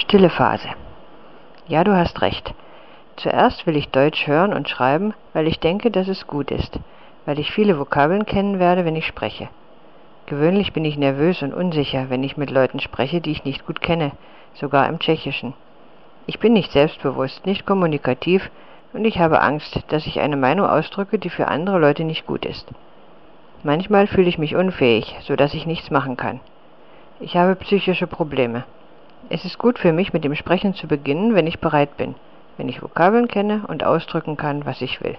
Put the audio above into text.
Stille Phase. Ja, du hast recht. Zuerst will ich Deutsch hören und schreiben, weil ich denke, dass es gut ist, weil ich viele Vokabeln kennen werde, wenn ich spreche. Gewöhnlich bin ich nervös und unsicher, wenn ich mit Leuten spreche, die ich nicht gut kenne, sogar im Tschechischen. Ich bin nicht selbstbewusst, nicht kommunikativ und ich habe Angst, dass ich eine Meinung ausdrücke, die für andere Leute nicht gut ist. Manchmal fühle ich mich unfähig, so dass ich nichts machen kann. Ich habe psychische Probleme. Es ist gut für mich, mit dem Sprechen zu beginnen, wenn ich bereit bin, wenn ich Vokabeln kenne und ausdrücken kann, was ich will.